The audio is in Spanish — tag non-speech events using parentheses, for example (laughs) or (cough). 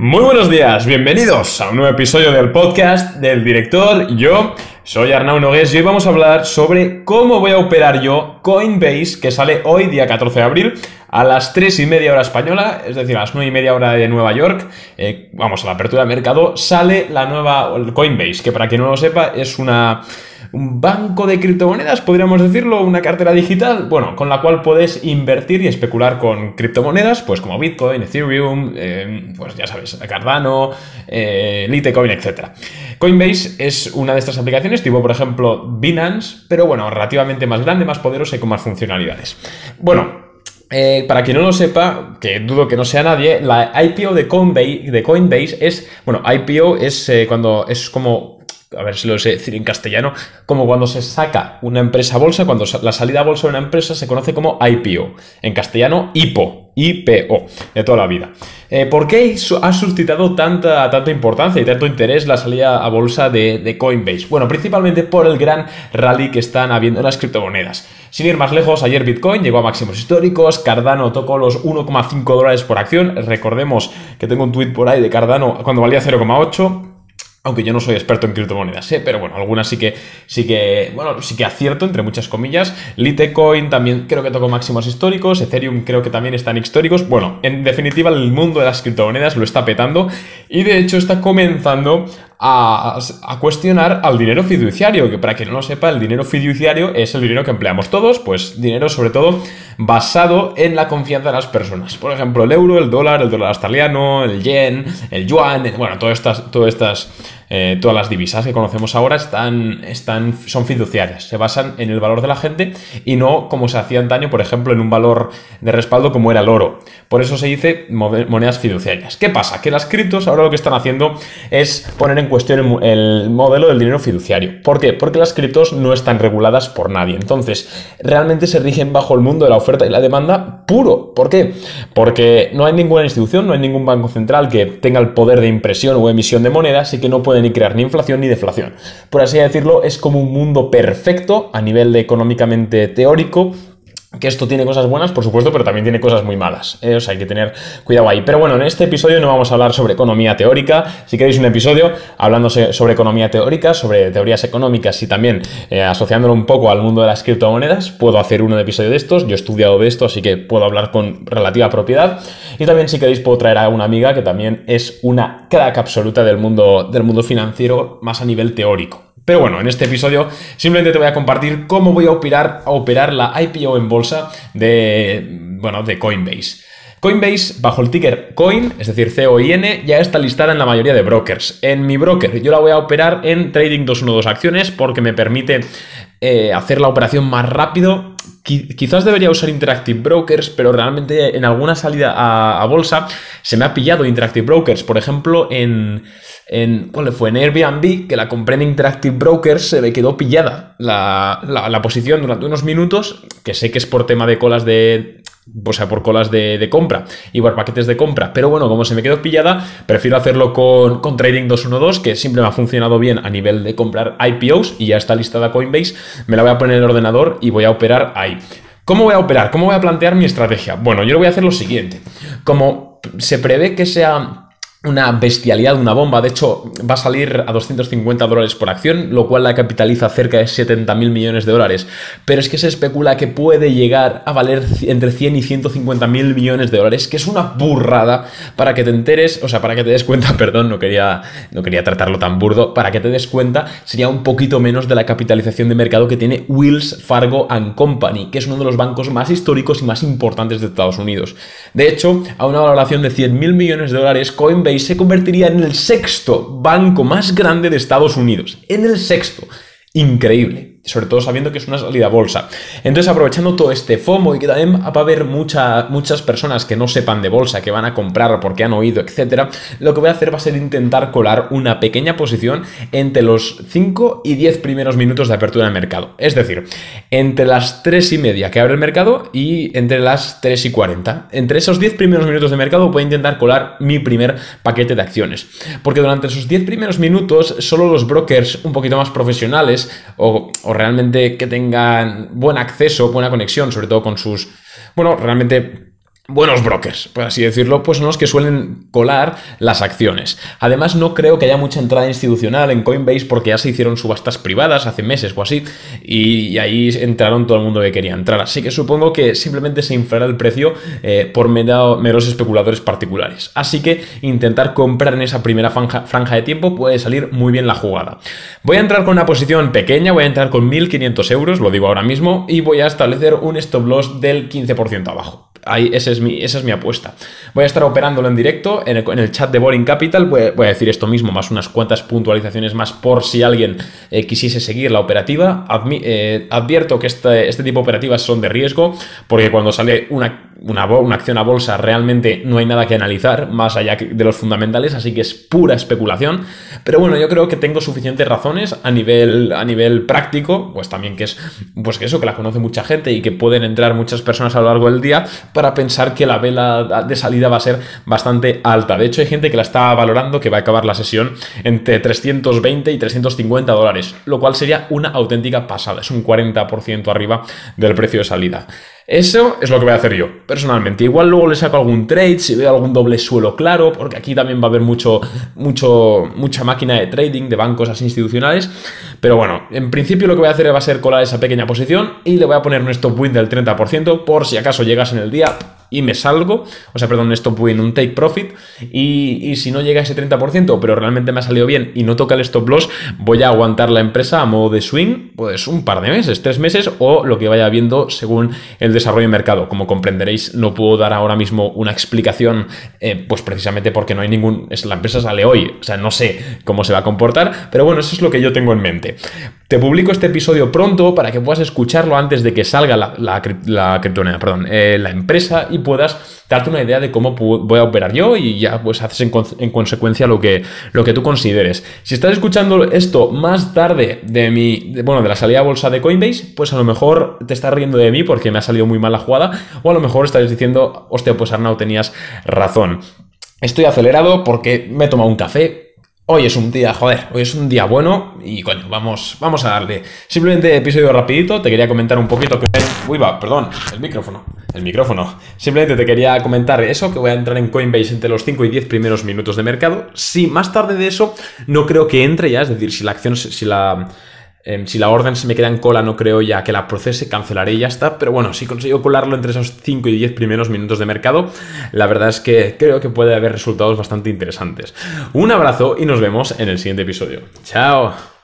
Muy buenos días, bienvenidos a un nuevo episodio del podcast del director. Yo soy Arnau Nogués y hoy vamos a hablar sobre cómo voy a operar yo Coinbase, que sale hoy, día 14 de abril, a las 3 y media hora española, es decir, a las 9 y media hora de Nueva York. Eh, vamos a la apertura de mercado, sale la nueva Coinbase, que para quien no lo sepa es una un banco de criptomonedas, podríamos decirlo, una cartera digital, bueno, con la cual puedes invertir y especular con criptomonedas, pues como Bitcoin, Ethereum, eh, pues ya sabes, Cardano, eh, Litecoin, etc. Coinbase es una de estas aplicaciones, tipo por ejemplo Binance, pero bueno, relativamente más grande, más poderosa y con más funcionalidades. Bueno, eh, para quien no lo sepa, que dudo que no sea nadie, la IPO de Coinbase, de Coinbase es, bueno, IPO es cuando es como a ver si lo sé decir en castellano, como cuando se saca una empresa a bolsa, cuando la salida a bolsa de una empresa se conoce como IPO. En castellano, IPO, IPO, de toda la vida. Eh, ¿Por qué ha suscitado tanta, tanta importancia y tanto interés la salida a bolsa de, Coinbase? Bueno, principalmente por el gran rally que están habiendo en las criptomonedas. Sin ir más lejos, ayer Bitcoin llegó a máximos históricos, Cardano tocó los 1,5 dólares por acción. Recordemos que tengo un tweet por ahí de Cardano cuando valía 0,8 aunque yo no soy experto en criptomonedas, ¿eh? pero bueno, algunas sí que, sí que, bueno, sí que acierto, entre muchas comillas. Litecoin también creo que tocó máximos históricos, Ethereum creo que también están históricos. Bueno, en definitiva, el mundo de las criptomonedas lo está petando y de hecho está comenzando a, cuestionar al dinero fiduciario, que para quien no lo sepa, el dinero fiduciario es el dinero que empleamos todos, pues dinero sobre todo basado en la confianza de las personas. Por ejemplo, el euro, el dólar, el dólar australiano, el yen, el yuan, bueno, todas estas, todas estas eh, todas las divisas que conocemos ahora están, están, son fiduciarias, se basan en el valor de la gente y no como se hacía antaño, por ejemplo, en un valor de respaldo como era el oro. Por eso se dice monedas fiduciarias. ¿Qué pasa? Que las criptos ahora lo que están haciendo es poner en cuestión el, modelo del dinero fiduciario. ¿Por qué? Porque las criptos no están reguladas por nadie. Entonces, realmente se rigen bajo el mundo de la oferta y la demanda puro. ¿Por qué? Porque no hay ninguna institución, no hay ningún banco central que tenga el poder de impresión o emisión de monedas y que no puede ni crear ni inflación ni deflación. Por así decirlo, es como un mundo perfecto a nivel de económicamente teórico que esto tiene cosas buenas, por supuesto, pero también tiene cosas muy malas. ¿eh? O sea, hay que tener cuidado ahí. Pero bueno, en este episodio no vamos a hablar sobre economía teórica. Si queréis un episodio hablando sobre economía teórica, sobre teorías económicas y también eh, asociándolo un poco al mundo de las criptomonedas, puedo hacer un episodio de estos. Yo he estudiado de esto, así que puedo hablar con relativa propiedad. Y también, si queréis, puedo traer a una amiga que también es una crack absoluta del mundo, del mundo financiero, más a nivel teórico. Pero bueno, en este episodio simplemente te voy a compartir cómo voy a operar, a operar la IPO en bolsa de, bueno, de Coinbase. Coinbase, bajo el ticker COIN, es decir, C-O-I-N, ya está listada en la mayoría de brokers. En mi broker yo la voy a operar en Trading 212 acciones porque me permite eh, hacer la operación más rápido. Quizás debería usar Interactive Brokers, pero realmente en alguna salida a bolsa se me ha pillado Interactive Brokers. Por ejemplo, en en, ¿cuál fue? En Airbnb, que la compré en Interactive Brokers, se me quedó pillada la, posición durante unos minutos, que sé que es por tema de colas de, o sea, por colas de, compra y por paquetes de compra. Pero bueno, como se me quedó pillada, prefiero hacerlo con, con, Trading 212, que siempre me ha funcionado bien a nivel de comprar IPOs y ya está listada Coinbase. Me la voy a poner en el ordenador y voy a operar ahí. ¿Cómo voy a operar? ¿Cómo voy a plantear mi estrategia? Bueno, yo lo voy a hacer lo siguiente. Como se prevé que sea una bestialidad, una bomba. De hecho, va a salir a 250 dólares por acción, lo cual la capitaliza cerca de 70 mil millones de dólares. Pero es que se especula que puede llegar a valer entre 100 y 150 mil millones de dólares, que es una burrada para que te enteres, o sea, para que te des cuenta, (laughs) perdón, no quería, no quería tratarlo tan burdo, para que te des cuenta, sería un poquito menos de la capitalización de mercado que tiene Wills Fargo and Company, que es uno de los bancos más históricos y más importantes de Estados Unidos. De hecho, a una valoración de 100 mil millones de dólares, Coinbase se convertiría en el sexto banco más grande de Estados Unidos. En el sexto. Increíble sobre todo sabiendo que es una salida bolsa. Entonces, aprovechando todo este FOMO y que también va a haber muchas personas que no sepan de bolsa, que van a comprar porque han oído, etcétera, lo que voy a hacer va a ser intentar colar una pequeña posición entre los 5 y 10 primeros minutos de apertura del mercado. Es decir, entre las 3 y media que abre el mercado y entre las 3 y 40. Entre esos 10 primeros minutos de mercado voy a intentar colar mi primer paquete de acciones. Porque durante esos 10 primeros minutos, solo los brokers un poquito más profesionales o, o realmente que tengan buen acceso, buena conexión, sobre todo con sus, bueno, realmente buenos brokers, por así decirlo, pues son los que suelen colar las acciones. Además, no creo que haya mucha entrada institucional en Coinbase porque ya se hicieron subastas privadas hace meses o así, y, ahí entraron todo el mundo que quería entrar. Así que supongo que simplemente se inflará el precio eh, por meros especuladores particulares. Así que intentar comprar en esa primera franja, franja de tiempo puede salir muy bien la jugada. Voy a entrar con una posición pequeña, voy a entrar con 1.500 euros, lo digo ahora mismo, y voy a establecer un stop loss del 15% abajo. Ahí, ese es mi, esa es mi apuesta. Voy a estar operándolo en directo en el, chat de Boring Capital. Voy, a decir esto mismo, más unas cuantas puntualizaciones más por si alguien eh, quisiese seguir la operativa. Eh, advierto que este, este tipo de operativas son de riesgo, porque cuando sale una una, acción a bolsa realmente no hay nada que analizar más allá de los fundamentales, así que es pura especulación. Pero bueno, yo creo que tengo suficientes razones a nivel, a nivel práctico, pues también que es pues que eso, que la conoce mucha gente y que pueden entrar muchas personas a lo largo del día para pensar que la vela de salida va a ser bastante alta. De hecho, hay gente que la está valorando que va a acabar la sesión entre 320 y 350 dólares, lo cual sería una auténtica pasada, es un 40% arriba del precio de salida. Eso es lo que voy a hacer yo, personalmente. Igual luego le saco algún trade, si veo algún doble suelo claro, porque aquí también va a haber mucho, mucho, mucha máquina de trading de bancos así institucionales. Pero bueno, en principio lo que voy a hacer va a ser colar esa pequeña posición y le voy a poner un stop win del 30% por si acaso llegas en el día y me salgo, o sea, perdón, stop win, un take profit, y, si no llega a ese 30%, pero realmente me ha salido bien y no toca el stop loss, voy a aguantar la empresa a modo de swing, pues un par de meses, tres meses, o lo que vaya viendo según el desarrollo de mercado. Como comprenderéis, no puedo dar ahora mismo una explicación, eh, pues precisamente porque no hay ningún, la empresa sale hoy, o sea, no sé cómo se va a comportar, pero bueno, eso es lo que yo tengo en mente. Te publico este episodio pronto para que puedas escucharlo antes de que salga la, la, la perdón, eh, la empresa y puedas darte una idea de cómo voy a operar yo y ya pues haces en, consecuencia lo que, lo que tú consideres. Si estás escuchando esto más tarde de mi, bueno, de la salida a bolsa de Coinbase, pues a lo mejor te estás riendo de mí porque me ha salido muy mal la jugada o a lo mejor estás diciendo, hostia, pues Arnau tenías razón. Estoy acelerado porque me he tomado un café, Hoy es un día, joder, hoy es un día bueno y coño, vamos, vamos a darle. Simplemente episodio rapidito, te quería comentar un poquito que... Uy, va, perdón, el micrófono, el micrófono. Simplemente te quería comentar eso, que voy a entrar en Coinbase entre los 5 y 10 primeros minutos de mercado. Si más tarde de eso no creo que entre ya, es decir, si la acción, si la Em, si la orden se me queda en cola, no creo ya que la procese, cancelaré y ya está. Pero bueno, si consigo colarlo entre esos 5 y 10 primeros minutos de mercado, la verdad es que creo que puede haber resultados bastante interesantes. Un abrazo y nos vemos en el siguiente episodio. Chao.